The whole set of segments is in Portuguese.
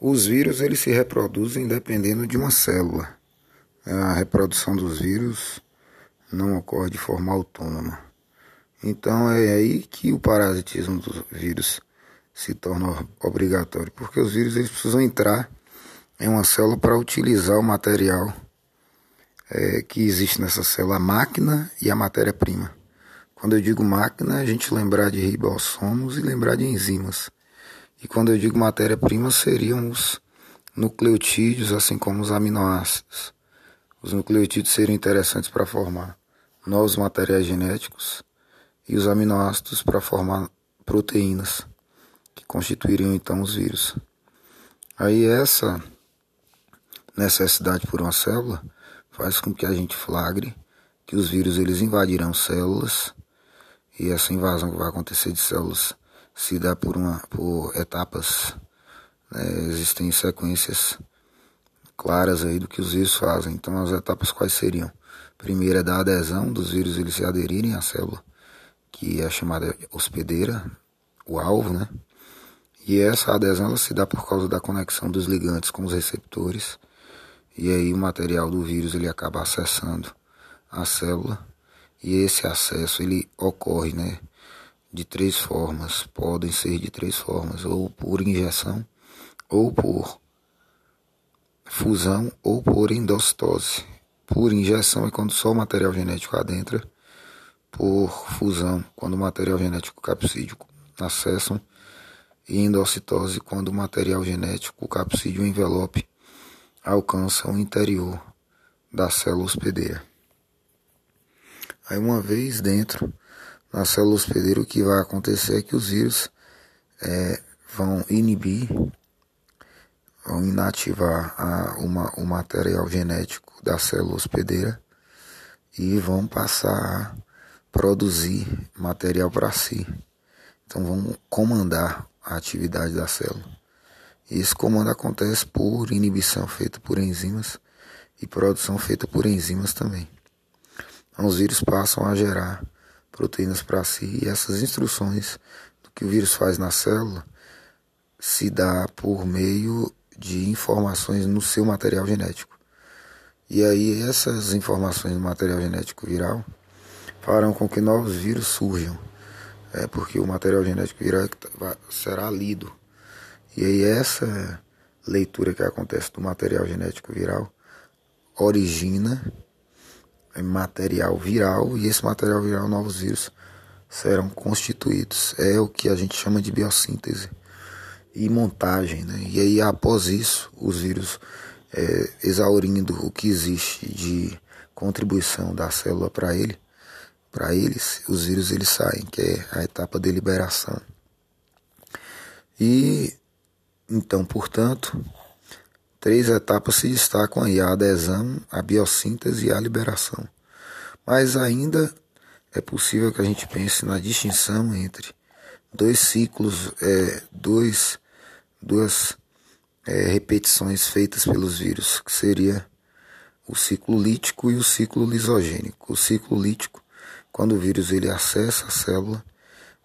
Os vírus eles se reproduzem dependendo de uma célula. A reprodução dos vírus não ocorre de forma autônoma. Então é aí que o parasitismo dos vírus se torna obrigatório, porque os vírus eles precisam entrar em uma célula para utilizar o material é, que existe nessa célula, a máquina e a matéria-prima. Quando eu digo máquina, a gente lembrar de ribossomos e lembrar de enzimas. E quando eu digo matéria-prima, seriam os nucleotídeos, assim como os aminoácidos. Os nucleotídeos seriam interessantes para formar novos materiais genéticos e os aminoácidos para formar proteínas, que constituiriam então os vírus. Aí essa necessidade por uma célula faz com que a gente flagre que os vírus eles invadirão células e essa invasão que vai acontecer de células se dá por, uma, por etapas. Né? Existem sequências claras aí do que os vírus fazem. Então as etapas quais seriam? Primeiro é da adesão dos vírus eles se aderirem à célula, que é chamada hospedeira, o alvo, né? E essa adesão ela se dá por causa da conexão dos ligantes com os receptores. E aí o material do vírus ele acaba acessando a célula e esse acesso ele ocorre, né, de três formas, podem ser de três formas, ou por injeção, ou por fusão, ou por endocitose. Por injeção é quando só o material genético adentra, por fusão, quando o material genético capsídico acessam, e endocitose, quando o material genético, o capsídio envelope, alcança o interior da célula hospedeira. Aí uma vez dentro na célula hospedeira, o que vai acontecer é que os vírus é, vão inibir, vão inativar a, uma, o material genético da célula hospedeira e vão passar a produzir material para si. Então vão comandar a atividade da célula. E esse comando acontece por inibição feita por enzimas e produção feita por enzimas também. Então os vírus passam a gerar proteínas para si e essas instruções do que o vírus faz na célula se dá por meio de informações no seu material genético. E aí essas informações no material genético viral farão com que novos vírus surjam, é porque o material genético viral é será lido. E aí essa leitura que acontece do material genético viral origina material viral e esse material viral, novos vírus, serão constituídos. É o que a gente chama de biossíntese e montagem. Né? E aí, após isso, os vírus, é, exaurindo o que existe de contribuição da célula para ele, para eles, os vírus eles saem, que é a etapa de liberação. E então, portanto, Três etapas se destacam aí: a adesão, a biossíntese e a liberação. Mas ainda é possível que a gente pense na distinção entre dois ciclos, é, dois, duas é, repetições feitas pelos vírus, que seria o ciclo lítico e o ciclo lisogênico. O ciclo lítico, quando o vírus ele acessa a célula,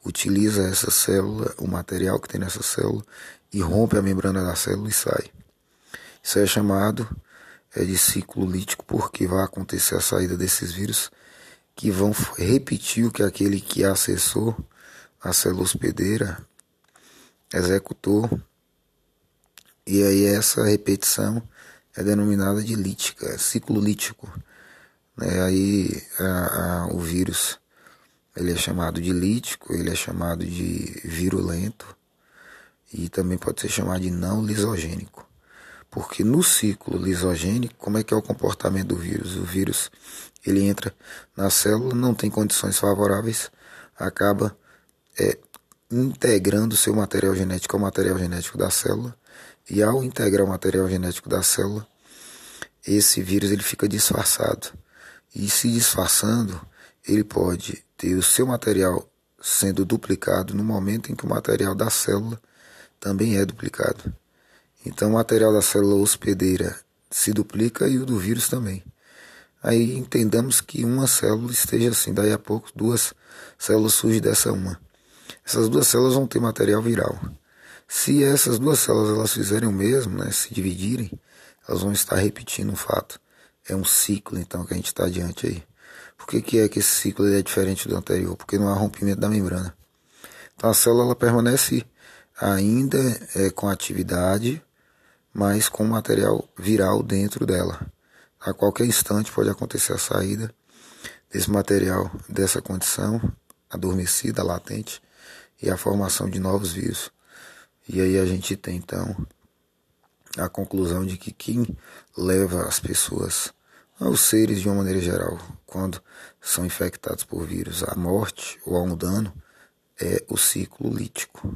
utiliza essa célula, o material que tem nessa célula, e rompe a membrana da célula e sai. Isso é chamado é, de ciclo lítico porque vai acontecer a saída desses vírus que vão repetir o que aquele que acessou a célula hospedeira executou. E aí essa repetição é denominada de lítica, é ciclo lítico. Né? Aí a, a, o vírus ele é chamado de lítico, ele é chamado de virulento e também pode ser chamado de não lisogênico. Porque no ciclo lisogênico, como é que é o comportamento do vírus? O vírus, ele entra na célula, não tem condições favoráveis, acaba é, integrando seu material genético ao material genético da célula, e ao integrar o material genético da célula, esse vírus ele fica disfarçado. E se disfarçando, ele pode ter o seu material sendo duplicado no momento em que o material da célula também é duplicado. Então o material da célula hospedeira se duplica e o do vírus também. Aí entendamos que uma célula esteja assim, daí a pouco duas células surgem dessa uma. Essas duas células vão ter material viral. Se essas duas células elas fizerem o mesmo, né, se dividirem, elas vão estar repetindo um fato. É um ciclo, então, que a gente está adiante aí. Por que, que é que esse ciclo é diferente do anterior? Porque não há rompimento da membrana. Então a célula ela permanece ainda é, com atividade, mas com material viral dentro dela. A qualquer instante pode acontecer a saída desse material, dessa condição adormecida, latente, e a formação de novos vírus. E aí a gente tem então a conclusão de que quem leva as pessoas, os seres de uma maneira geral, quando são infectados por vírus, à morte ou a um dano, é o ciclo lítico.